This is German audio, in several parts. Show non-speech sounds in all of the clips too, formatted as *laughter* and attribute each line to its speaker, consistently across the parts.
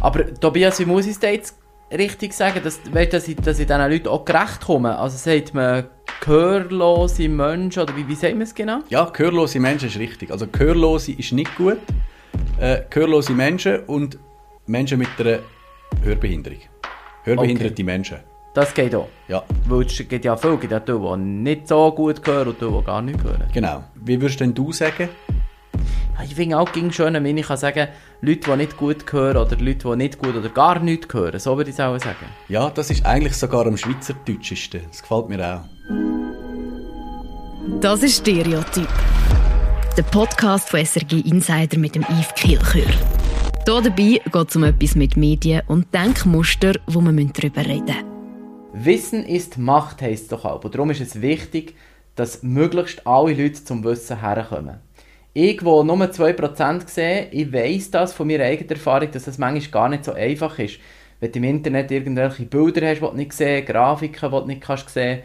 Speaker 1: Aber Tobias, wie muss ich es jetzt richtig sagen, dass, weißt, dass, ich, dass ich diesen Leuten auch gerecht komme? Also sagt man gehörlose Menschen oder wie, wie sagt man es genau?
Speaker 2: Ja, gehörlose Menschen ist richtig. Also gehörlose ist nicht gut. Äh, gehörlose Menschen und Menschen mit einer Hörbehinderung. Hörbehinderte
Speaker 1: Okay.
Speaker 2: Menschen.
Speaker 1: Das geht auch.
Speaker 2: Ja,
Speaker 1: Weil es gibt ja viele, gibt ja die, die nicht so gut hören und die, die gar nicht hören.
Speaker 2: genau. Wie würdest denn du sagen?
Speaker 1: Ich finde auch ging schön, wenn ich kann sagen Leute, die nicht gut hören oder Leute, die nicht gut oder gar nicht hören. So würde ich es auch sagen.
Speaker 2: Ja, das ist eigentlich sogar am Schweizerdeutschesten. Das gefällt mir auch.
Speaker 3: Das ist Stereotyp. Der Podcast von SRG Insider mit dem Yves Kilchör. Hier dabei geht es um etwas mit Medien und Denkmuster, wo wir darüber reden müssen.
Speaker 1: Wissen ist Macht, heisst es doch auch. Und darum ist es wichtig, dass möglichst alle Leute zum Wissen herkommen. Ich, der nur 2% sehe, ich weiss das von meiner eigenen Erfahrung, dass das manchmal gar nicht so einfach ist. Wenn du im Internet irgendwelche Bilder hast, die du nicht sehen Grafiken, die du nicht kannst sehen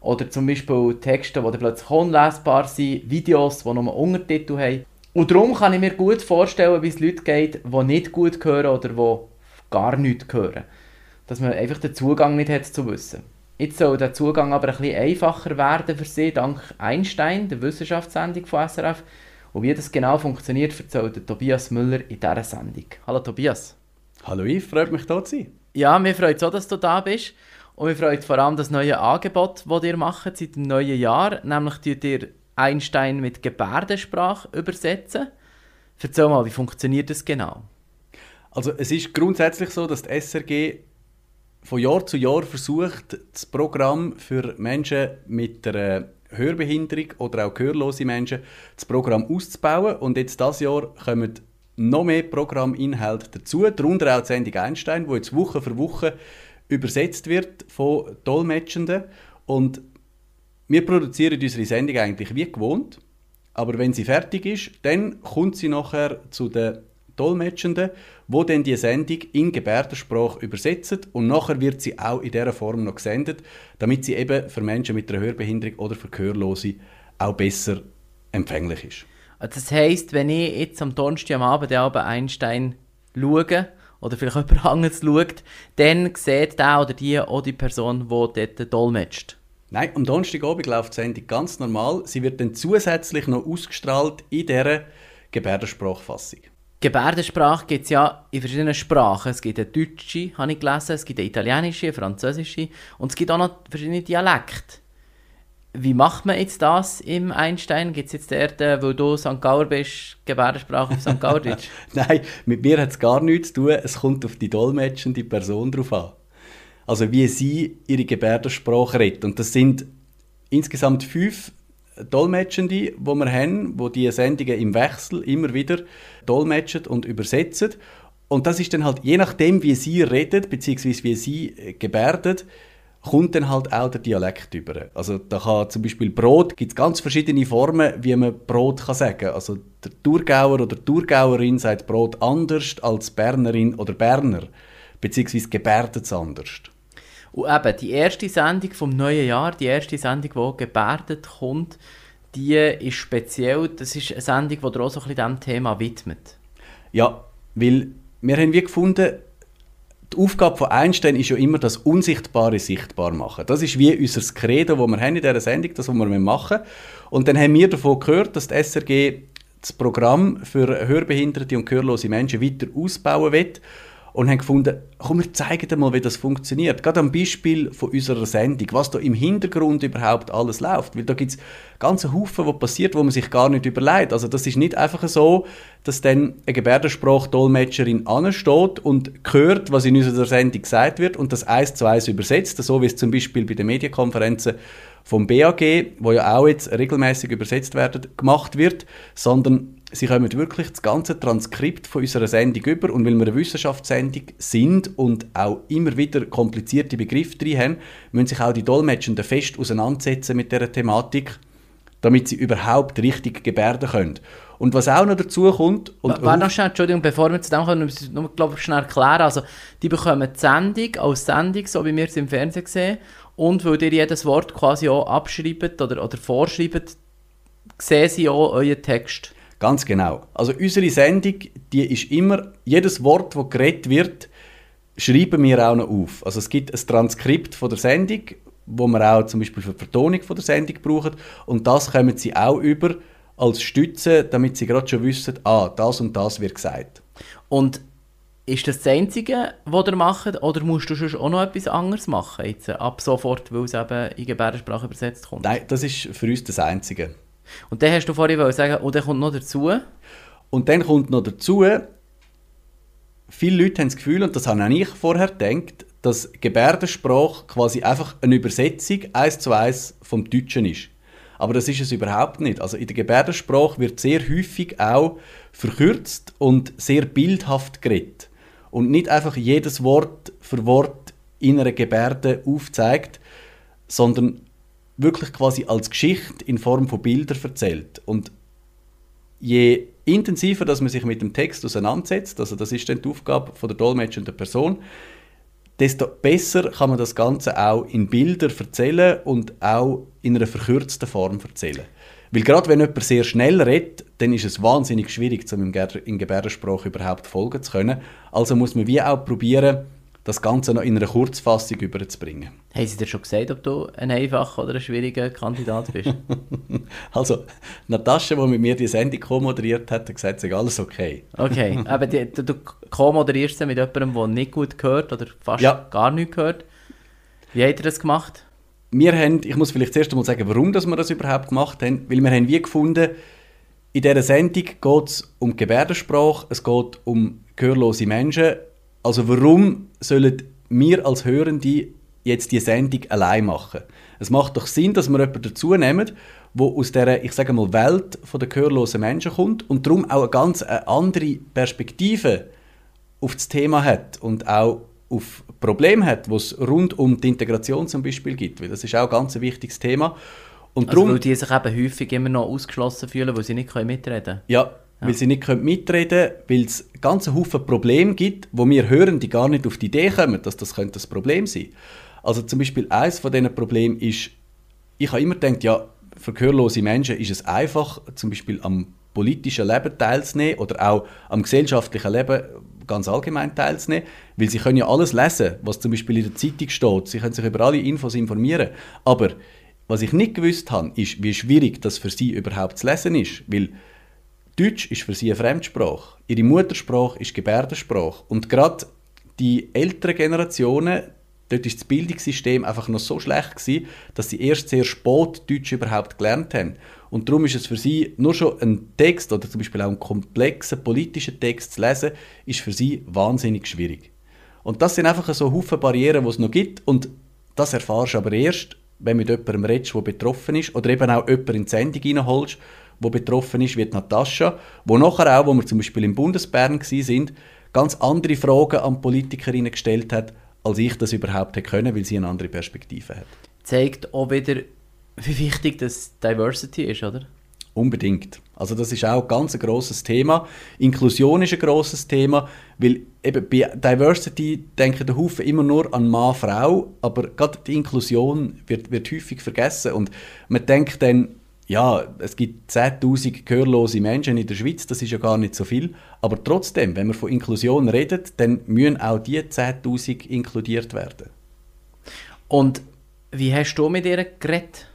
Speaker 1: oder zum Beispiel Texte, die plötzlich unlesbar sind, Videos, die nur Untertitel haben. Und darum kann ich mir gut vorstellen, wie es Leute geht, die nicht gut hören oder die gar nichts hören dass man einfach den Zugang nicht hat zu wissen. Jetzt soll der Zugang aber ein bisschen einfacher werden für sie, dank Einstein, der Wissenschaftssendung von SRF. Und wie das genau funktioniert, erzählt der Tobias Müller in dieser Sendung. Hallo Tobias.
Speaker 2: Hallo Yves, freut mich hier zu sein.
Speaker 1: Ja, mir freut es auch, dass du da bist. Und mir freut vor allem das neue Angebot, das ihr macht seit dem neuen Jahr. Nämlich tut ihr Einstein mit Gebärdensprache übersetzen. Erzähl mal, wie funktioniert das genau?
Speaker 2: Also es ist grundsätzlich so, dass die SRG von Jahr zu Jahr versucht, das Programm für Menschen mit einer Hörbehinderung oder auch gehörlose Menschen, das Programm auszubauen. Und jetzt dieses Jahr kommen noch mehr Programminhalte dazu, darunter auch die Sendung Einstein, wo jetzt Woche für Woche übersetzt wird von Dolmetschenden. Und wir produzieren unsere Sendung eigentlich wie gewohnt, aber wenn sie fertig ist, dann kommt sie nachher zu den Dolmetschenden, wo dann die Sendung in Gebärdensprache übersetzen und nachher wird sie auch in dieser Form noch gesendet, damit sie eben für Menschen mit einer Hörbehinderung oder für Gehörlose auch besser empfänglich ist.
Speaker 1: Das heisst, wenn ich jetzt am Donnerstag am Abend den Abend Einstein schaue, oder vielleicht *laughs* jemand anderes schaut, dann sieht der oder die auch die Person, die dort dolmetscht.
Speaker 2: Nein, am Donnerstagabend läuft die Sendung ganz normal. Sie wird dann zusätzlich noch ausgestrahlt in dieser Gebärdensprachfassung.
Speaker 1: Gebärdensprache gibt es ja in verschiedenen Sprachen. Es gibt eine deutsche, habe ich gelesen, es gibt eine italienische, eine französische und es gibt auch noch verschiedene Dialekte. Wie macht man jetzt das im Einstein? Gibt es jetzt dort, äh, weil du St. Gauer bist, Gebärdensprache auf St. Gauerdeutsch? *laughs*
Speaker 2: Nein, mit mir hat es gar nichts zu tun. Es kommt auf die dolmetschende Person drauf an. Also wie sie ihre Gebärdensprache redet. Und das sind insgesamt fünf Dolmetschende, die wir haben, wo die Sendungen im Wechsel immer wieder dolmetschen und übersetzen. Und das ist dann halt, je nachdem, wie sie redet, beziehungsweise wie sie äh, gebärdet, kommt dann halt auch der Dialekt über. Also da kann zum Beispiel Brot, gibt es ganz verschiedene Formen, wie man Brot kann sagen. Also der Thurgauer oder Thurgauerin sagt Brot anders als Bernerin oder Berner, beziehungsweise gebärdet es anders.
Speaker 1: Und eben, die erste Sendung vom neuen Jahr, die erste Sendung, die gebärdet kommt, die ist speziell. Das ist eine Sendung, die auch so ein bisschen diesem Thema widmet.
Speaker 2: Ja, weil wir haben wie gefunden, die Aufgabe von Einstein ist ja immer das Unsichtbare sichtbar machen. Das ist wie unser Credo, das wir haben in dieser Sendung, das, was wir machen Und dann haben wir davon gehört, dass die SRG das Programm für hörbehinderte und gehörlose Menschen weiter ausbauen will und haben gefunden, komm, wir zeigen dir mal, wie das funktioniert. Gerade am Beispiel von unserer Sendung, was da im Hintergrund überhaupt alles läuft. Weil da gibt es ganze Haufen, was passiert, wo man sich gar nicht überlegt. Also das ist nicht einfach so, dass dann eine Gebärdensprachdolmetscherin ansteht und hört, was in unserer Sendung gesagt wird und das eins zu eins übersetzt, so wie es zum Beispiel bei den Medienkonferenzen vom BAG, wo ja auch jetzt regelmäßig übersetzt werden, gemacht wird, sondern sie kommen wirklich das ganze Transkript von unserer Sendung über und weil wir eine Wissenschaftssendung sind und auch immer wieder komplizierte Begriffe drin haben, müssen sich auch die Dolmetschenden fest auseinandersetzen mit dieser Thematik, damit sie überhaupt richtig gebärden können. Und was auch noch dazu kommt... Und
Speaker 1: Warte noch schnell, Entschuldigung, bevor wir zu dem kommen, müssen wir nur, glaube ich, schnell erklären. Also, die bekommen die Sendung als Sendung, so wie wir es im Fernsehen sehen. Und weil ihr jedes Wort quasi auch abschreibt oder, oder vorschreibt, sehen sie auch euren Text.
Speaker 2: Ganz genau. Also unsere Sendung, die ist immer, jedes Wort, das geredet wird, schreiben wir auch noch auf. Also es gibt ein Transkript von der Sendung, wo wir auch zum Beispiel für die Vertonung von der Sendung brauchen. Und das kommen sie auch über als Stütze, damit sie gerade schon wissen, ah, das und das wird gesagt.
Speaker 1: Und ist das das Einzige, was ihr macht, oder musst du schon auch noch etwas anderes machen, jetzt, ab sofort, weil es eben in Gebärdensprache übersetzt kommt?
Speaker 2: Nein, das ist für uns das Einzige.
Speaker 1: Und dann hast du vorhin sagen, und dann kommt noch dazu...
Speaker 2: Und dann kommt noch dazu, viele Leute haben das Gefühl, und das habe auch ich vorher gedacht, dass Gebärdensprache quasi einfach eine Übersetzung eins zu eins vom Deutschen ist. Aber das ist es überhaupt nicht. Also in der Gebärdensprache wird sehr häufig auch verkürzt und sehr bildhaft geredet. Und nicht einfach jedes Wort für Wort in einer Gebärde aufzeigt, sondern wirklich quasi als Geschichte in Form von Bildern erzählt. Und je intensiver dass man sich mit dem Text auseinandersetzt, also das ist dann die Aufgabe von der dolmetschenden Person, desto besser kann man das Ganze auch in Bilder erzählen und auch in einer verkürzten Form erzählen. Weil gerade wenn jemand sehr schnell redet, dann ist es wahnsinnig schwierig, um in Gebärdensprache überhaupt folgen zu können. Also muss man wie auch probieren, das Ganze noch in einer Kurzfassung überzubringen.
Speaker 1: Haben Sie dir schon gesagt, ob du ein einfacher oder ein schwieriger Kandidat bist? *laughs*
Speaker 2: also, Natascha, die mit mir die Sendung co-moderiert hat, hat gesagt, es alles okay.
Speaker 1: Okay, *laughs* aber die, du, co-moderierst sie mit jemandem, der nicht gut gehört oder fast ja. gar nicht gehört. Wie habt ihr das gemacht?
Speaker 2: Wir haben, ich muss vielleicht zuerst einmal sagen, warum dass wir das überhaupt gemacht haben, weil wir haben wie gefunden, in dieser Sendung geht es um Gebärdensprache, es geht um gehörlose Menschen also warum sollen wir als Hörende jetzt die Sendung allein machen? Es macht doch Sinn, dass wir jemanden dazu nehmen, der aus dieser, ich sage mal, Welt der gehörlosen Menschen kommt und darum auch eine ganz andere Perspektive auf das Thema hat und auch auf Probleme hat, die es rund um die Integration zum Beispiel gibt. Weil das ist auch ein ganz wichtiges Thema.
Speaker 1: Und also darum, weil die sich eben häufig immer noch ausgeschlossen fühlen, weil sie nicht mitreden können.
Speaker 2: Ja, weil sie nicht mitreden können, weil es ganze Haufen Probleme gibt, wo wir hören, die gar nicht auf die Idee kommen, dass das könnte das Problem sein. Also zum Beispiel eines von diesen Problemen ist, ich habe immer gedacht, ja, für gehörlose Menschen ist es einfach, zum Beispiel am politischen Leben teilzunehmen oder auch am gesellschaftlichen Leben ganz allgemein teilzunehmen, weil sie können ja alles lesen, was zum Beispiel in der Zeitung steht. Sie können sich über alle Infos informieren. Aber was ich nicht gewusst habe, ist, wie schwierig das für sie überhaupt zu lesen ist, weil Deutsch ist für sie eine Fremdsprache. Ihre Muttersprache ist Gebärdensprache. Und gerade die älteren Generationen, dort ist das Bildungssystem einfach noch so schlecht gewesen, dass sie erst sehr spät Deutsch überhaupt gelernt haben. Und darum ist es für sie nur schon ein Text oder zum Beispiel auch einen komplexen politischen Text zu lesen, ist für sie wahnsinnig schwierig. Und das sind einfach so Haufen Barrieren, die es noch gibt. Und das erfahrst du aber erst, wenn du mit jemandem redest, der betroffen ist, oder eben auch jemanden in die Sendung reinholst, wo betroffen ist, wie Natascha, wo nachher auch, wo wir zum Beispiel im Bundesbern sind, ganz andere Fragen an Politikerinnen gestellt hat, als ich das überhaupt hätte können, weil sie eine andere Perspektive hat.
Speaker 1: Zeigt auch wieder, wie wichtig das Diversity ist, oder?
Speaker 2: Unbedingt. Also das ist auch ganz ein grosses Thema. Inklusion ist ein grosses Thema, weil eben bei Diversity denken der Haufen immer nur an Mann, Frau, aber gerade die Inklusion wird, wird häufig vergessen und man denkt dann, ja, es gibt 10.000 gehörlose Menschen in der Schweiz, das ist ja gar nicht so viel. Aber trotzdem, wenn wir von Inklusion reden, dann müssen auch die 10.000 inkludiert werden.
Speaker 1: Und wie hast du mit ihr geredet?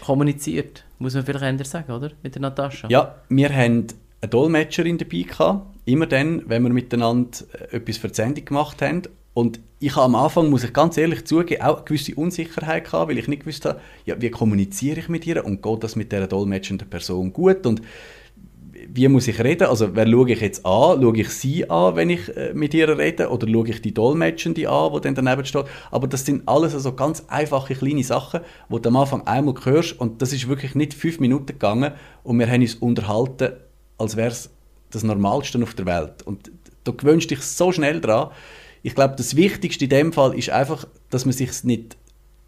Speaker 1: Kommuniziert? Muss man vielleicht anders sagen, oder? Mit der Natascha?
Speaker 2: Ja, wir haben eine Dolmetscherin dabei gehabt. Immer dann, wenn wir miteinander etwas für die Sendung gemacht haben. Und ich habe am Anfang, muss ich ganz ehrlich zugeben, auch eine gewisse Unsicherheit gehabt, weil ich nicht gewusst habe, ja, wie kommuniziere ich mit ihr und geht das mit dieser dolmetschenden Person gut und wie muss ich reden? Also, wer schaue ich jetzt an? Schaue ich sie an, wenn ich äh, mit ihr rede? Oder schaue ich die Dolmetschende an, die dann daneben steht? Aber das sind alles also ganz einfache, kleine Sachen, die du am Anfang einmal hörst. Und das ist wirklich nicht fünf Minuten gegangen und wir haben uns unterhalten, als wäre es das Normalste auf der Welt. Und du gewöhnst dich so schnell daran, ich glaube, das Wichtigste in dem Fall ist einfach, dass man sich nicht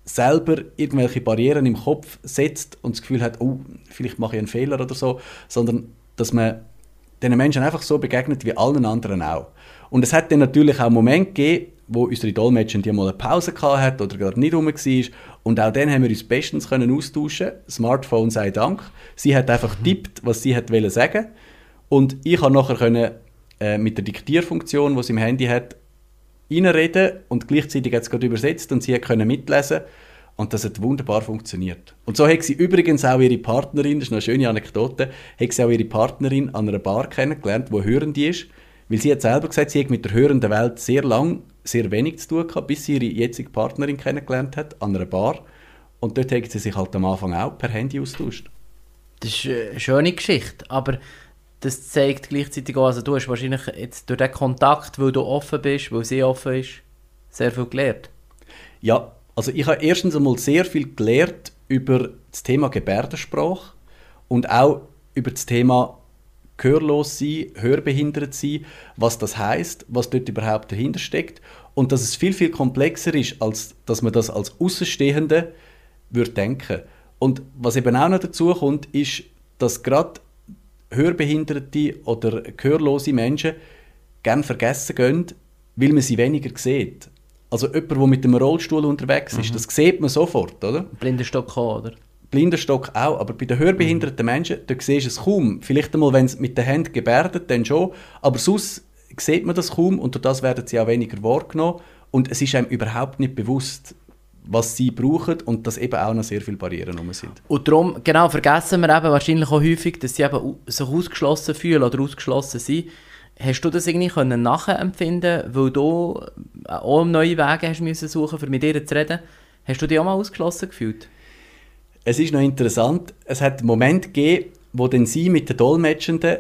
Speaker 2: selber irgendwelche Barrieren im Kopf setzt und das Gefühl hat, oh, vielleicht mache ich einen Fehler oder so, sondern dass man den Menschen einfach so begegnet wie allen anderen auch. Und es hat dann natürlich auch Momente gegeben, wo unsere Dolmetscherin die mal eine Pause hat oder gerade nicht rum war. Und auch dann haben wir uns bestens können austauschen Smartphone sei Dank. Sie hat einfach mhm. tippt, was sie hat wollen sagen. Und ich habe nachher können, äh, mit der Diktierfunktion, die sie im Handy hat, reinreden und gleichzeitig hat es gerade übersetzt und sie können mitlesen und das hat wunderbar funktioniert. Und so hat sie übrigens auch ihre Partnerin, das ist eine schöne Anekdote, hat sie auch ihre Partnerin an einer Bar kennengelernt, die Hörende ist, weil sie hat selber gesagt, sie hat mit der hörenden Welt sehr lang sehr wenig zu tun gehabt, bis sie ihre jetzige Partnerin kennengelernt hat, an einer Bar. Und dort hat sie sich halt am Anfang auch per Handy austauscht.
Speaker 1: Das ist eine schöne Geschichte, aber das zeigt gleichzeitig auch, also du hast wahrscheinlich jetzt durch den Kontakt, weil du offen bist, weil sie offen ist, sehr viel gelernt.
Speaker 2: Ja, also ich habe erstens einmal sehr viel gelernt über das Thema Gebärdensprache und auch über das Thema gehörlos sein, hörbehindert sein, was das heißt, was dort überhaupt dahinter steckt und dass es viel viel komplexer ist, als dass man das als Außenstehende würde denken. Und was eben auch noch dazu kommt, ist, dass gerade hörbehinderte oder gehörlose Menschen gerne vergessen gehen, weil man sie weniger sieht. Also jemand, der mit dem Rollstuhl unterwegs ist, mhm. das sieht man sofort, oder?
Speaker 1: Blindenstock auch, oder?
Speaker 2: Blindenstock auch, aber bei den hörbehinderten mhm. Menschen, da siehst du es kaum. Vielleicht einmal, wenn es mit den Händen gebärdet, dann schon, aber sonst sieht man das kaum und durch das werden sie auch weniger wahrgenommen und es ist einem überhaupt nicht bewusst, was sie brauchen und dass eben auch noch sehr viele Barrieren rum sind.
Speaker 1: Und darum, genau, vergessen wir eben wahrscheinlich auch häufig, dass sie eben sich ausgeschlossen fühlen oder ausgeschlossen sind. Hast du das irgendwie können nachempfinden, weil du auch neue Wege hast müssen suchen, um mit ihr zu reden? Hast du dich auch mal ausgeschlossen gefühlt?
Speaker 2: Es ist noch interessant, es hat einen Moment gegeben, wo dann sie mit den Dolmetschenden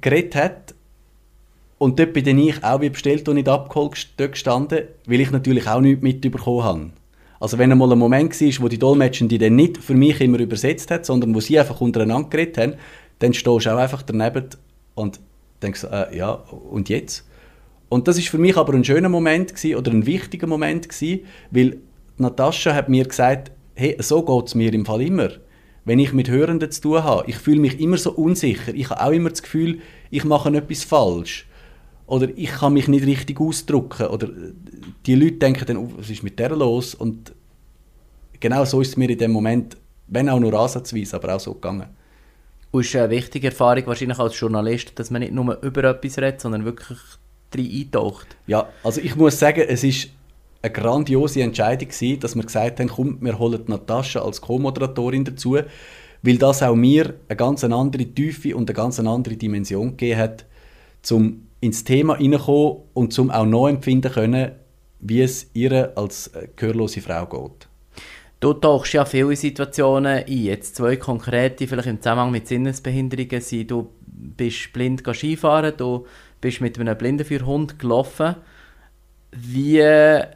Speaker 2: geredet hat und dort bin ich auch wie bestellt und nicht abgeholt gestanden, weil ich natürlich auch nichts mitbekommen habe. Also wenn einmal ein Moment war, wo die Dolmetschende dann nicht für mich immer übersetzt hat, sondern wo sie einfach untereinander geredet haben, dann stehst du auch einfach daneben und denkst, äh, ja, und jetzt? Und das ist für mich aber ein schöner Moment gewesen, oder ein wichtiger Moment gewesen, weil Natascha hat mir gesagt, hey, so geht es mir im Fall immer. Wenn ich mit Hörenden zu tun habe, ich fühle mich immer so unsicher. Ich habe auch immer das Gefühl, ich mache etwas falsch. Oder ich kann mich nicht richtig ausdrücken. Oder die Leute denken dann, oh, was ist mit der los? Und genau so ist es mir in dem Moment, wenn auch nur ansatzweise, aber auch so gegangen.
Speaker 1: Und ist eine wichtige Erfahrung wahrscheinlich als Journalist, dass man nicht nur über etwas redet, sondern wirklich drin eintaucht.
Speaker 2: Ja, also ich muss sagen, es ist eine grandiose Entscheidung gewesen, dass wir gesagt haben, komm, wir holen Natascha als Co-Moderatorin dazu, weil das auch mir eine ganz andere Tiefe und eine ganz andere Dimension gegeben hat, um ins Thema hineinkommen und zum auch neu empfinden können, wie es ihr als äh, gehörlose Frau geht.
Speaker 1: Du tauchst ja viele Situationen ein. Jetzt zwei konkrete, vielleicht im Zusammenhang mit Sinnesbehinderungen, sind, du bist blind Skifahren, du bist mit einem Blindenführhund gelaufen. Wie äh,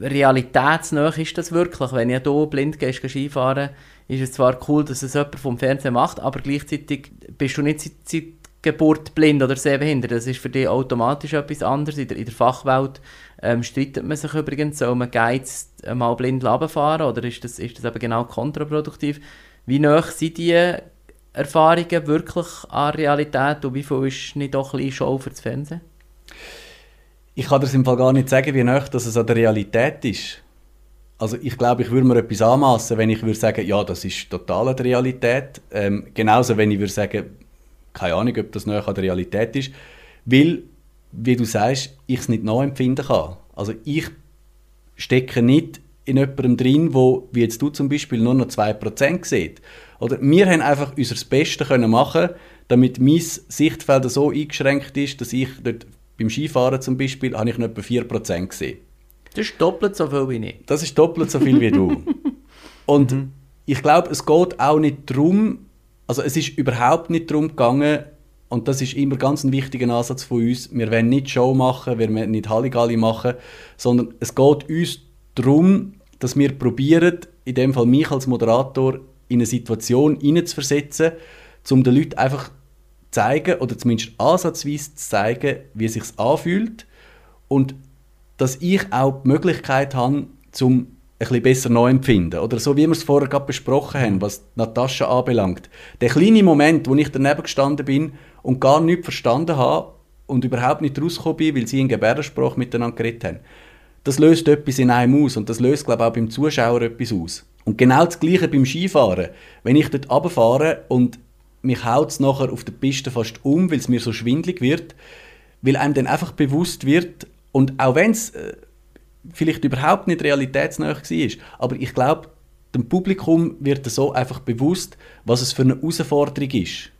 Speaker 1: realitätsnah ist das wirklich? Wenn ihr hier blind gehst, Skifahren, ist es zwar cool, dass es jemand vom Fernsehen macht, aber gleichzeitig bist du nicht seit Geburt blind oder sehbehindert. Das ist für dich automatisch etwas anderes. In der, in der Fachwelt ähm, streitet man sich übrigens, soll man Guides mal blind fahren oder ist das, ist das eben genau kontraproduktiv? Wie nah sind diese Erfahrungen wirklich an Realität und wie viel ist nicht doch ein bisschen Show für das Fernsehen?
Speaker 2: Ich kann das im Fall gar nicht sagen, wie nah das es an der Realität ist. Also ich glaube, ich würde mir etwas anmassen, wenn ich würde sagen, ja, das ist total an der Realität. Ähm, genauso, wenn ich würde sagen, keine Ahnung, ob das näher an der Realität ist, weil, wie du sagst, ich es nicht nachempfinden kann. Also ich stecke nicht in jemandem drin, wo, wie jetzt du zum Beispiel, nur noch 2% sieht. Oder wir haben einfach unser Bestes können machen damit mein Sichtfeld so eingeschränkt ist, dass ich dort beim Skifahren zum Beispiel, habe ich noch etwa 4% gesehen.
Speaker 1: Das ist doppelt so viel wie ich.
Speaker 2: Das ist doppelt so viel wie du. *laughs* Und mhm. ich glaube, es geht auch nicht darum, also es ist überhaupt nicht darum gegangen, und das ist immer ganz ein wichtiger Ansatz von uns, wir wollen nicht Show machen, wir wollen nicht Halligalli machen, sondern es geht uns darum, dass wir probieren, in dem Fall mich als Moderator, in eine Situation hineinzuversetzen, um den Leuten einfach zu zeigen, oder zumindest ansatzweise zu zeigen, wie es sich anfühlt. Und dass ich auch die Möglichkeit habe, zum bisschen besser neu empfinden. Oder so, wie wir es vorher gerade besprochen haben, was Natascha anbelangt. Der kleine Moment, wo ich daneben gestanden bin und gar nichts verstanden habe und überhaupt nicht rausgekommen bin, weil sie in Gebärdensprache miteinander geredet haben. das löst etwas in einem aus und das löst, glaube ich, auch beim Zuschauer etwas aus. Und genau das Gleiche beim Skifahren. Wenn ich dort runterfahre und mich haut es nachher auf der Piste fast um, weil es mir so schwindlig wird, weil einem dann einfach bewusst wird, und auch wenn es äh, vielleicht überhaupt nicht realitätsnah war, aber ich glaube, dem Publikum wird so einfach bewusst, was es für eine Herausforderung ist,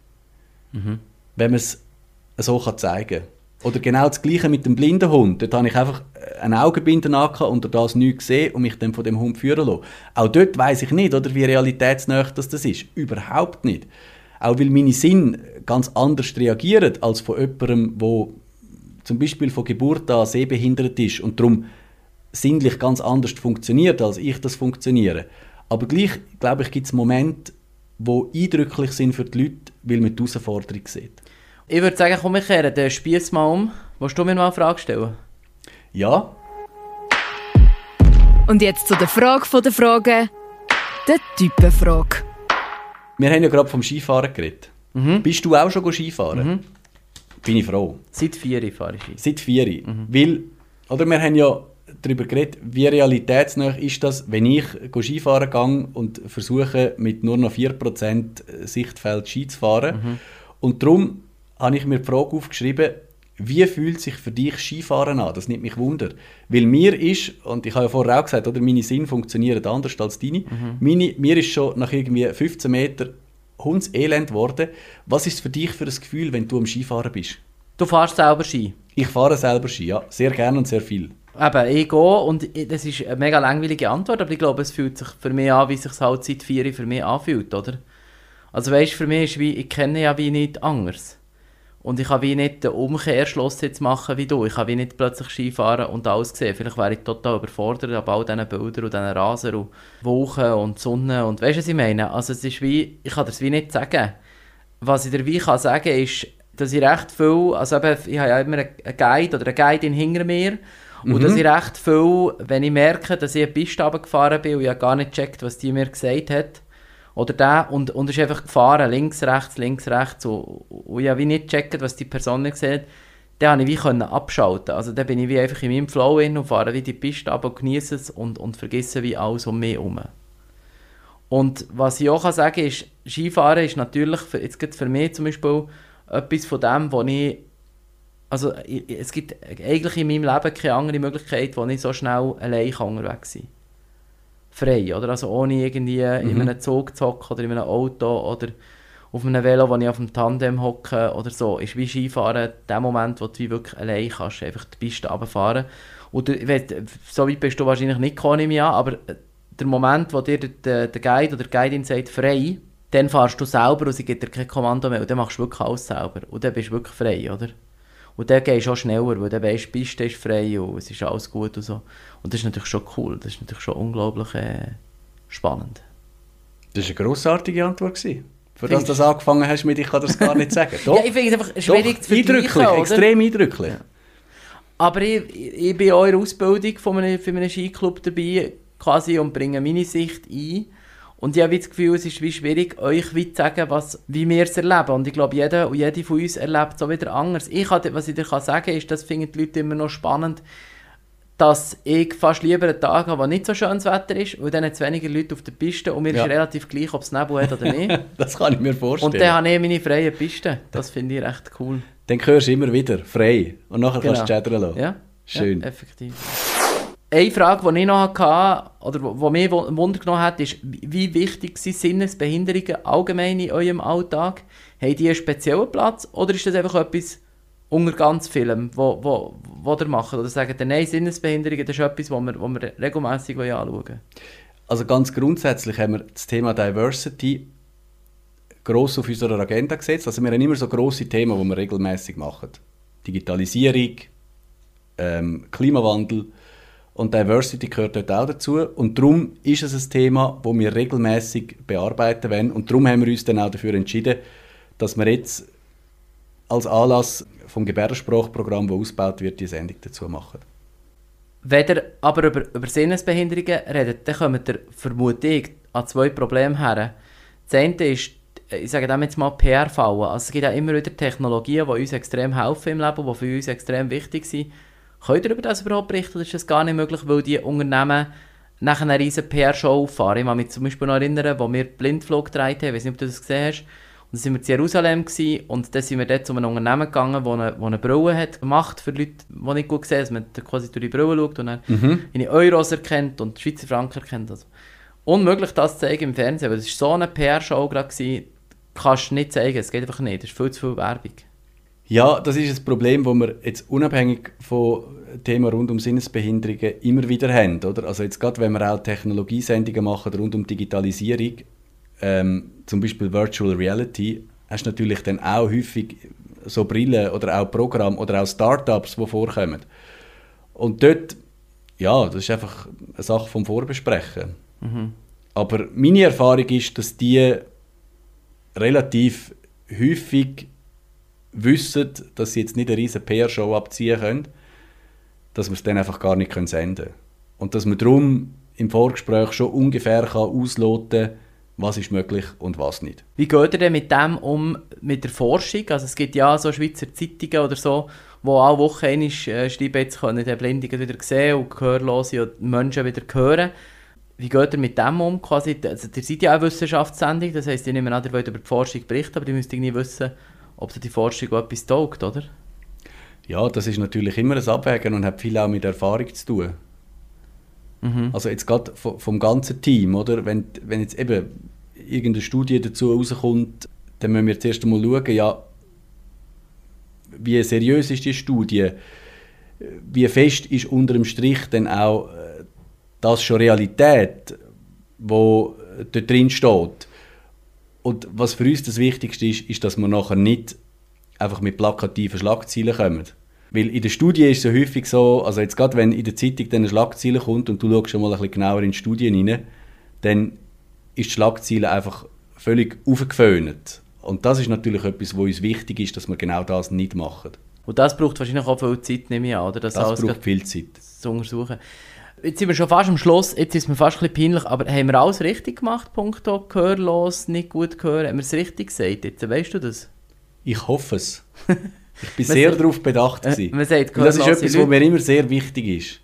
Speaker 2: mhm. wenn man es so kann zeigen kann. Oder genau das Gleiche mit dem blinden Hund. Dort habe ich einfach einen Augenbinden angehabt und das nichts gesehen und mich dann von dem Hund führen lassen. Auch dort weiß ich nicht, oder wie realitätsnah das, das ist. Überhaupt nicht. Auch weil meine Sinn ganz anders reagieren als von jemandem, der zum Beispiel von Geburt an sehbehindert ist und darum sinnlich ganz anders funktioniert, als ich das funktioniere. Aber gleich, glaube ich, gibt es Momente, die eindrücklich sind für die Leute, weil man die Herausforderung sieht.
Speaker 1: Ich würde sagen, komm, wir kehren den Spieß mal um. Willst du mir mal eine Frage stellen?
Speaker 2: Ja.
Speaker 3: Und jetzt zu der Frage der Fragen, der Typenfrage.
Speaker 2: Wir haben ja gerade vom Skifahren geredet. Mhm. Bist du auch schon Skifahren? Mhm. Bin ich froh.
Speaker 1: Seit vier fahre ich Ski.
Speaker 2: Seit vier. Mhm. Weil, oder wir haben ja darüber geredet, wie realitätsnah ist das, wenn ich Skifahren gehe und versuche, mit nur noch 4% Sichtfeld Ski zu fahren. Mhm. Und darum habe ich mir die Frage aufgeschrieben, wie fühlt sich für dich Skifahren an? Das nimmt mich Wunder. Weil mir ist, und ich habe ja vorher auch gesagt, oder, meine Sinn funktionieren anders als deine, mhm. meine, mir ist schon nach irgendwie 15 Metern hundselend geworden. Was ist für dich für ein Gefühl, wenn du am Skifahren bist?
Speaker 1: Du fährst selber Ski?
Speaker 2: Ich fahre selber Ski, ja. Sehr gerne und sehr viel.
Speaker 1: Eben, ich gehe und das ist eine mega langweilige Antwort, aber ich glaube, es fühlt sich für mich an, wie es sich halt seit vier für mich anfühlt, oder? Also weißt für mich ist wie, ich kenne ja wie nicht anders. Und ich kann wie nicht den Umkehrschluss jetzt machen wie du. Ich kann wie nicht plötzlich Skifahren und alles sehen. Vielleicht wäre ich total überfordert ab all diesen Bildern und diesen Rasen und Wolken und Sonne und weißt du, was ich meine? Also es ist wie, ich kann das wie nicht sagen. Was ich dir wie kann sagen ist, dass ich recht viel, also eben, ich habe ja immer einen Guide oder eine Guidin hinter mir und mhm. dass ich recht viel, wenn ich merke, dass ich eine Piste gefahren bin und ich habe gar nicht gecheckt, was die mir gesagt hat, oder der und, und ist einfach gefahren, links, rechts, links, rechts und, und ich habe wie nicht gecheckt, was die Person nicht sieht, dann konnte ich wie abschalten. Also dann bin ich wie einfach in meinem Flow hin und fahre wie die Piste ab und genieße es und, und vergesse wie alles um mich herum. Und was ich auch kann sagen kann, ist, Skifahren ist natürlich, für, jetzt für mich zum Beispiel, etwas von dem, wo ich also es gibt eigentlich in meinem Leben keine andere Möglichkeit, wo ich so schnell allein unterwegs sein kann frei, oder? Also ohne irgendwie mhm. in einem Zug zu hocken oder in einem Auto oder auf einem Velo, wo ich auf dem Tandem hocke oder so, ist wie Skifahren der Moment, wo du wie wirklich allein kannst, einfach die Piste runterfahren. Und du, so weit bist du wahrscheinlich nicht gekommen, ja, aber äh, der Moment, wo dir der, der Guide oder die Guidin sagt, frei, dann fahrst du selber und sie gibt dir kein Kommando mehr und dann machst du wirklich alles selber und dann bist du wirklich frei, oder? Und dann gehst du auch schneller, weil dann weißt du, die Piste ist frei und es ist alles gut und so. Und das ist natürlich schon cool, das ist natürlich schon unglaublich äh, spannend.
Speaker 2: Das war eine grossartige Antwort. Gewesen. Für das du das angefangen hast mit, ich kann das gar nicht *laughs* sagen.
Speaker 1: Doch, ja, ich finde es einfach schwierig Doch, zu
Speaker 2: Eindrücklich, extrem eindrücklich. Ja.
Speaker 1: Aber ich, ich bin auch in der Ausbildung von einem, für einen Skiclub dabei quasi und bringe meine Sicht ein. Und ich habe das Gefühl, es ist wie schwierig, euch wie zu sagen, was, wie wir es erleben. Und ich glaube, jeder und jede von uns erlebt so wieder anders. Ich kann, was ich dir kann sagen kann, ist, das finden die Leute immer noch spannend, dass ich fast lieber einen Tag habe, wo nicht so schönes Wetter ist, weil dann hat es weniger Leute auf der Piste und mir ja. ist relativ gleich, ob es Nebel hat oder nicht. *laughs*
Speaker 2: das kann ich mir vorstellen.
Speaker 1: Und dann habe ich meine freie Piste. Das finde ich recht cool.
Speaker 2: Dann hörst du immer wieder frei und nachher genau. kannst du chattern lassen.
Speaker 1: Ja,
Speaker 2: Schön.
Speaker 1: Ja, effektiv. Eine Frage, die ich noch hatte, oder die mich Wunder genommen hat, ist, wie wichtig sind Sinnesbehinderungen allgemein in eurem Alltag? Haben die einen speziellen Platz oder ist das einfach etwas unter ganz vielen, wo, wo, ihr macht? Oder sagen ihr, nein, Sinnesbehinderungen, das ist etwas, das wir, wir regelmässig anschauen
Speaker 2: Also ganz grundsätzlich haben wir das Thema Diversity gross auf unserer Agenda gesetzt. Also wir haben immer so grosse Themen, die wir regelmäßig machen. Digitalisierung, ähm, Klimawandel, und Diversity gehört dort auch dazu. Und darum ist es ein Thema, das wir regelmäßig bearbeiten wollen. Und darum haben wir uns dann auch dafür entschieden, dass wir jetzt als Anlass vom Gebärdensprachprogramm, das ausgebaut wird, die Sendung dazu machen.
Speaker 1: Wenn ihr aber über, über Sinnesbehinderungen redet, dann kommt ihr vermutlich an zwei Probleme her. Das eine ist, ich sage dem jetzt mal PR-Fallen. Also es gibt auch immer wieder Technologien, die uns extrem helfen im Leben, die für uns extrem wichtig sind Könnt ihr über das überhaupt berichten oder ist das gar nicht möglich, weil die Unternehmen nachher eine riesen PR-Show fahren? Ich kann mich zum Beispiel noch erinnern, wo wir Blindflug gedreht haben, ich weiß nicht, ob du das gesehen hast, und dann sind wir in Jerusalem gewesen, und dann sind wir dort zu einem Unternehmen gegangen, das eine, eine Brille hat gemacht für Leute, die nicht gut sehen, dass man quasi durch die Brille schaut und dann
Speaker 2: Mhm.
Speaker 1: in Euros erkennt und Schweizer Franken erkennt. Also. Unmöglich, das zu zeigen im Fernsehen, weil das war so eine PR-Show gerade, kannst du nicht zeigen, es geht einfach nicht, das ist viel zu viel Werbung.
Speaker 2: Ja, das ist ein Problem, das wir jetzt unabhängig von Themen rund um Sinnesbehinderungen immer wieder haben. Oder? Also jetzt gerade, wenn wir auch Technologiesendungen machen rund um Digitalisierung, ähm, zum Beispiel Virtual Reality, hast du natürlich dann auch häufig so Brillen oder auch Programme oder auch Startups, die vorkommen. Und dort, ja, das ist einfach eine Sache vom Vorbesprechen. Aber meine Erfahrung ist, dass die relativ häufig wissen, dass sie jetzt nicht eine riesen PR-Show abziehen können, dass wir es dann einfach gar nicht senden können. Und dass man darum im Vorgespräch schon ungefähr kann ausloten kann, was ist möglich und was nicht.
Speaker 1: Wie geht ihr denn mit dem um, mit der Forschung? Also es gibt ja so Schweizer Zeitungen oder so, wo alle Wochen einmal äh, schreiben, jetzt können die Blinden wieder sehen und Gehörlose und Menschen wieder hören. Wie geht ihr mit dem um? Quasi, also, ihr seid ja auch Wissenschaftssendung, das heisst, ihr nehmt an, ihr wollt über die Forschung berichten, aber ihr müsst irgendwie wissen, ob die Forschung auch etwas taugt, oder?
Speaker 2: Ja, das ist natürlich immer ein Abwägen und hat viel auch mit Erfahrung zu tun. Also jetzt gerade vom, ganzen Team, oder? Wenn, wenn jetzt eben irgendeine Studie dazu rauskommt, dann müssen wir zuerst einmal schauen, ja, wie seriös ist die Studie, wie fest ist unter dem Strich dann auch äh, das schon Realität, wo äh, dort drin steht. Und was für uns das Wichtigste ist, ist, dass wir nachher nicht einfach mit plakativen Schlagzeilen kommen. Weil in der Studie ist es ja häufig so, also jetzt gerade wenn in der Zeitung dann eine Schlagzeile kommt und du schaust schon mal ein bisschen genauer in die Studien rein, dann ist die Schlagzeile einfach völlig aufgeföhnt. Und das ist natürlich etwas, wo uns wichtig ist, dass wir genau das nicht machen.
Speaker 1: Und das braucht wahrscheinlich auch viel Zeit, nehme ich an, oder? Das,
Speaker 2: Das braucht viel Zeit.
Speaker 1: zu untersuchen. Jetzt sind wir schon fast am Schluss, jetzt ist mir fast ein bisschen peinlich, aber haben wir alles richtig gemacht, punkto gehörlos, nicht gut hören? Haben wir es richtig gesagt jetzt? Weißt du das?
Speaker 2: Ich hoffe es. *laughs* Ich bin sehr
Speaker 1: sagt-
Speaker 2: darauf bedacht.
Speaker 1: Äh,
Speaker 2: gewesen.
Speaker 1: man sagt,
Speaker 2: das ist etwas, was mir immer sehr wichtig ist.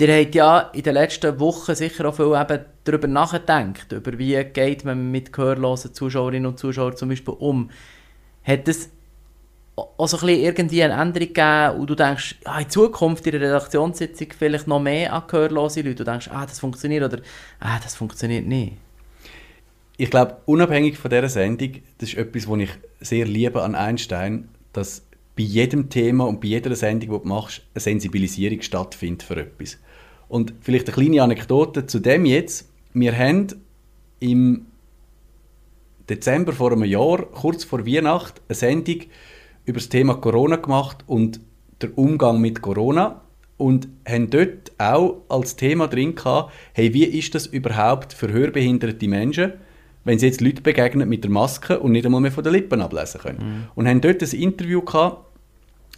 Speaker 1: Ihr habt ja in den letzten Wochen sicher auch viel eben darüber nachgedacht, über wie geht man mit gehörlosen Zuschauerinnen und Zuschauern zum Beispiel um. Hat es auch so ein bisschen irgendwie eine Änderung gegeben und du denkst, ja, in Zukunft in der Redaktionssitzung vielleicht noch mehr an gehörlose Leute. Du denkst, ah, das funktioniert oder ah, das funktioniert nicht.
Speaker 2: Ich glaube, unabhängig von dieser Sendung, das ist etwas, was ich sehr liebe an Einstein, dass bei jedem Thema und bei jeder Sendung, die du machst, eine Sensibilisierung stattfindet für etwas. Und vielleicht eine kleine Anekdote zu dem jetzt. Wir haben im Dezember vor einem Jahr, kurz vor Weihnachten, eine Sendung über das Thema Corona gemacht und der Umgang mit Corona und haben dort auch als Thema drin gehabt, hey, wie ist das überhaupt für hörbehinderte Menschen, wenn sie jetzt Leute begegnen mit der Maske und nicht einmal mehr von den Lippen ablesen können. Und haben dort ein Interview gehabt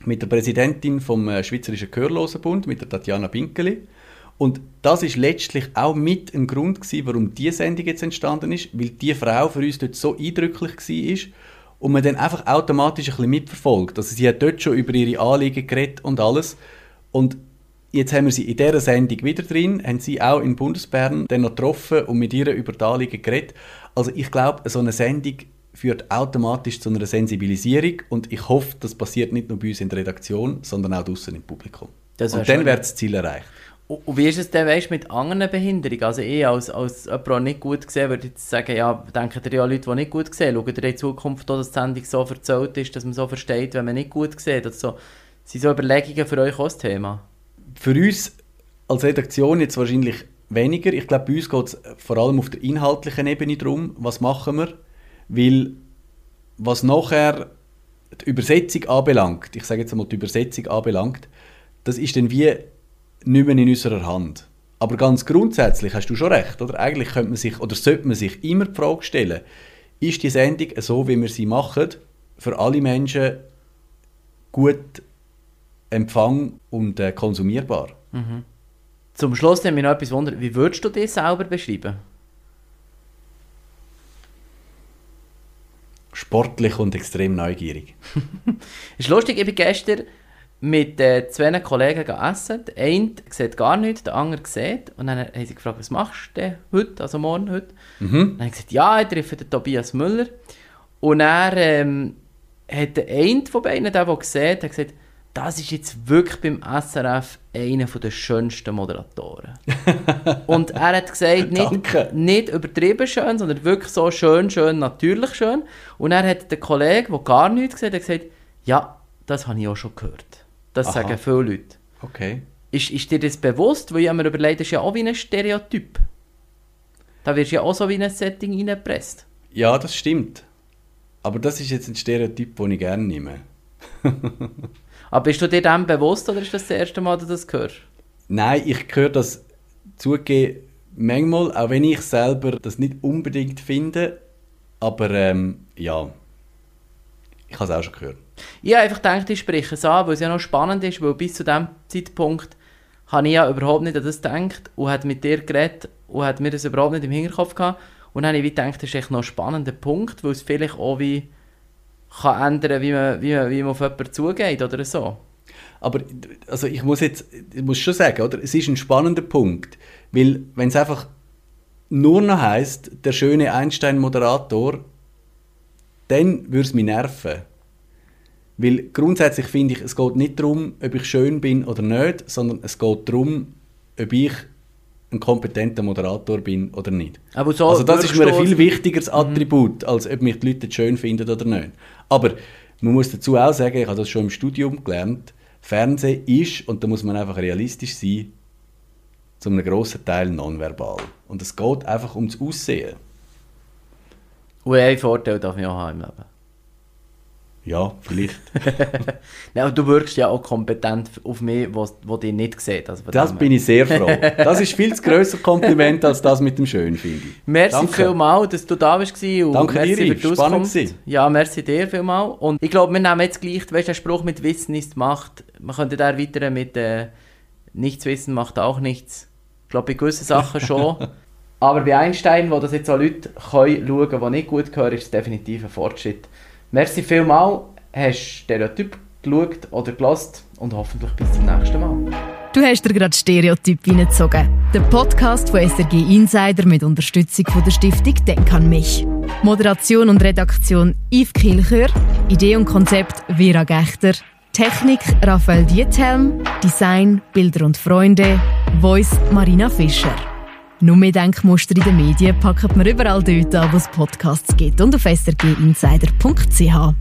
Speaker 2: mit der Präsidentin vom äh, Schweizerischen Gehörlosenbund, mit der Tatjana Binkeli. Und das ist letztlich auch mit ein Grund gewesen, warum diese Sendung jetzt entstanden ist, weil die Frau für uns dort so eindrücklich war und man dann einfach automatisch ein bisschen mitverfolgt. Also sie hat dort schon über ihre Anliegen geredet und alles. Und jetzt haben wir sie in dieser Sendung wieder drin, haben sie auch in Bundesbern dann noch getroffen und mit ihr über die Anliegen geredet. Also ich glaube, so eine Sendung führt automatisch zu einer Sensibilisierung und ich hoffe, das passiert nicht nur bei uns in der Redaktion, sondern auch draußen im Publikum. Und dann wird das Ziel erreicht.
Speaker 1: Und wie ist es denn weißt, mit anderen Behinderungen? Also ich als, als jemand, der nicht gut sieht, würde jetzt sagen, ja, denken ihr ja Leute, die nicht gut sehen, schauen ihr in Zukunft auch, dass die Sendung so erzählt ist, dass man so versteht, wenn man nicht gut sieht? Also, sind so Überlegungen für euch auch das Thema?
Speaker 2: Für uns als Redaktion jetzt wahrscheinlich weniger. Ich glaube, bei uns geht es vor allem auf der inhaltlichen Ebene darum, was machen wir. Weil was nachher die Übersetzung anbelangt, ich sage jetzt einmal die Übersetzung anbelangt, das ist dann wie nicht mehr in unserer Hand. Aber ganz grundsätzlich hast du schon recht, oder? Eigentlich könnte man sich, oder sollte man sich immer die Frage stellen, ist die Sendung so, wie wir sie machen, für alle Menschen gut Empfang und äh, konsumierbar?
Speaker 1: Zum Schluss nimmt mich noch etwas wundern, wie würdest du dich selber beschreiben?
Speaker 2: Sportlich und extrem neugierig. *laughs*
Speaker 1: Ist lustig, ich bin gestern mit äh, zwei Kollegen essen. Der eine sieht gar nichts, der andere sieht. Und dann haben sie gefragt, was machst du denn heute, also morgen heute?
Speaker 2: Mhm.
Speaker 1: Dann habe ich gesagt, ja, ich treffe den Tobias Müller. Und er ähm, hat der eine von beiden, der, der sieht, hat gesagt, das ist jetzt wirklich beim SRF einer der schönsten Moderatoren. *laughs* und er hat gesagt, nicht, nicht übertrieben schön, sondern wirklich so schön, schön, natürlich schön. Und er hat der Kollege, der gar nichts gesagt hat, gesagt, ja, das habe ich auch schon gehört. Das
Speaker 2: Aha.
Speaker 1: sagen viele Leute.
Speaker 2: Okay.
Speaker 1: Ist, ist dir das bewusst? Weil ich habe mir überlegt, das ist ja auch wie ein Stereotyp. Da wirst du ja auch so wie in ein Setting reingepresst.
Speaker 2: Ja, das stimmt. Aber das ist jetzt ein Stereotyp, den ich gerne nehme. *laughs*
Speaker 1: Aber bist du dir dem bewusst oder ist das das erste Mal, dass du das hörst?
Speaker 2: Nein, ich höre das zugegeben manchmal, auch wenn ich selber das nicht unbedingt finde. Aber ähm, ja, ich habe es auch schon gehört.
Speaker 1: Ich habe einfach gedacht, ich spreche es an, weil es ja noch spannend ist, weil bis zu diesem Zeitpunkt habe ich ja überhaupt nicht an das gedacht und hat mit dir geredet und hat mir das überhaupt nicht im Hinterkopf gehabt. Und dann habe ich gedacht, das ist echt noch ein spannender Punkt, weil es vielleicht auch wie kann ändern, wie man, wie man, wie man auf jemanden zugeht oder so.
Speaker 2: Aber also ich muss jetzt, ich muss schon sagen, oder? es ist ein spannender Punkt, weil wenn es einfach nur noch heißt, der schöne Einstein-Moderator, dann würde es mich nerven. Weil grundsätzlich finde ich, es geht nicht darum, ob ich schön bin oder nicht, sondern es geht darum, ob ich ein kompetenter Moderator bin oder nicht.
Speaker 1: Aber so
Speaker 2: also das ist mir ein viel wichtigeres Attribut, als ob mich die Leute schön finden oder nicht. Aber man muss dazu auch sagen, ich habe das schon im Studium gelernt, Fernsehen ist, und da muss man einfach realistisch sein, zu einem grossen Teil nonverbal. Und es geht einfach ums Aussehen.
Speaker 1: Und einen Vorteil darf ich auch haben im Leben.
Speaker 2: Ja, vielleicht. *laughs*
Speaker 1: Nein, aber du wirkst ja auch kompetent auf mich, wo, wo dich nicht sieht. Also
Speaker 2: Das bin ich sehr froh. Das ist viel zu *laughs* grösser Kompliment als das mit dem Schön, finde ich.
Speaker 1: Merci
Speaker 2: Danke.
Speaker 1: vielmals, dass du da warst und
Speaker 2: Danke
Speaker 1: merci
Speaker 2: dir,
Speaker 1: für die Auskunft.
Speaker 2: gewesen.
Speaker 1: Ja, merci dir vielmals. Und ich glaube, wir nehmen jetzt gleich, weißt du, der Spruch mit Wissen ist Macht. Man könnte da erweitern mit äh, Nichts wissen macht auch nichts. Ich glaube, bei gewissen Sachen *laughs* schon. Aber bei Einstein, wo das jetzt auch Leute können schauen können, die nicht gut hören, ist es definitiv ein Fortschritt. Merci vielmals, hast Stereotyp geschaut oder gelost und hoffentlich bis zum nächsten Mal.
Speaker 3: Du hast dir gerade Stereotyp reingezogen. Der Podcast von SRG Insider mit Unterstützung von der Stiftung Denk an mich. Moderation und Redaktion Yves Kilchör, Idee und Konzept Vera Gechter, Technik Raphael Diethelm, Design Bilder und Freunde, Voice Marina Fischer. Nur mehr Denkmuster in den Medien packen wir überall dort an, wo es Podcasts gibt und auf srginsider.ch.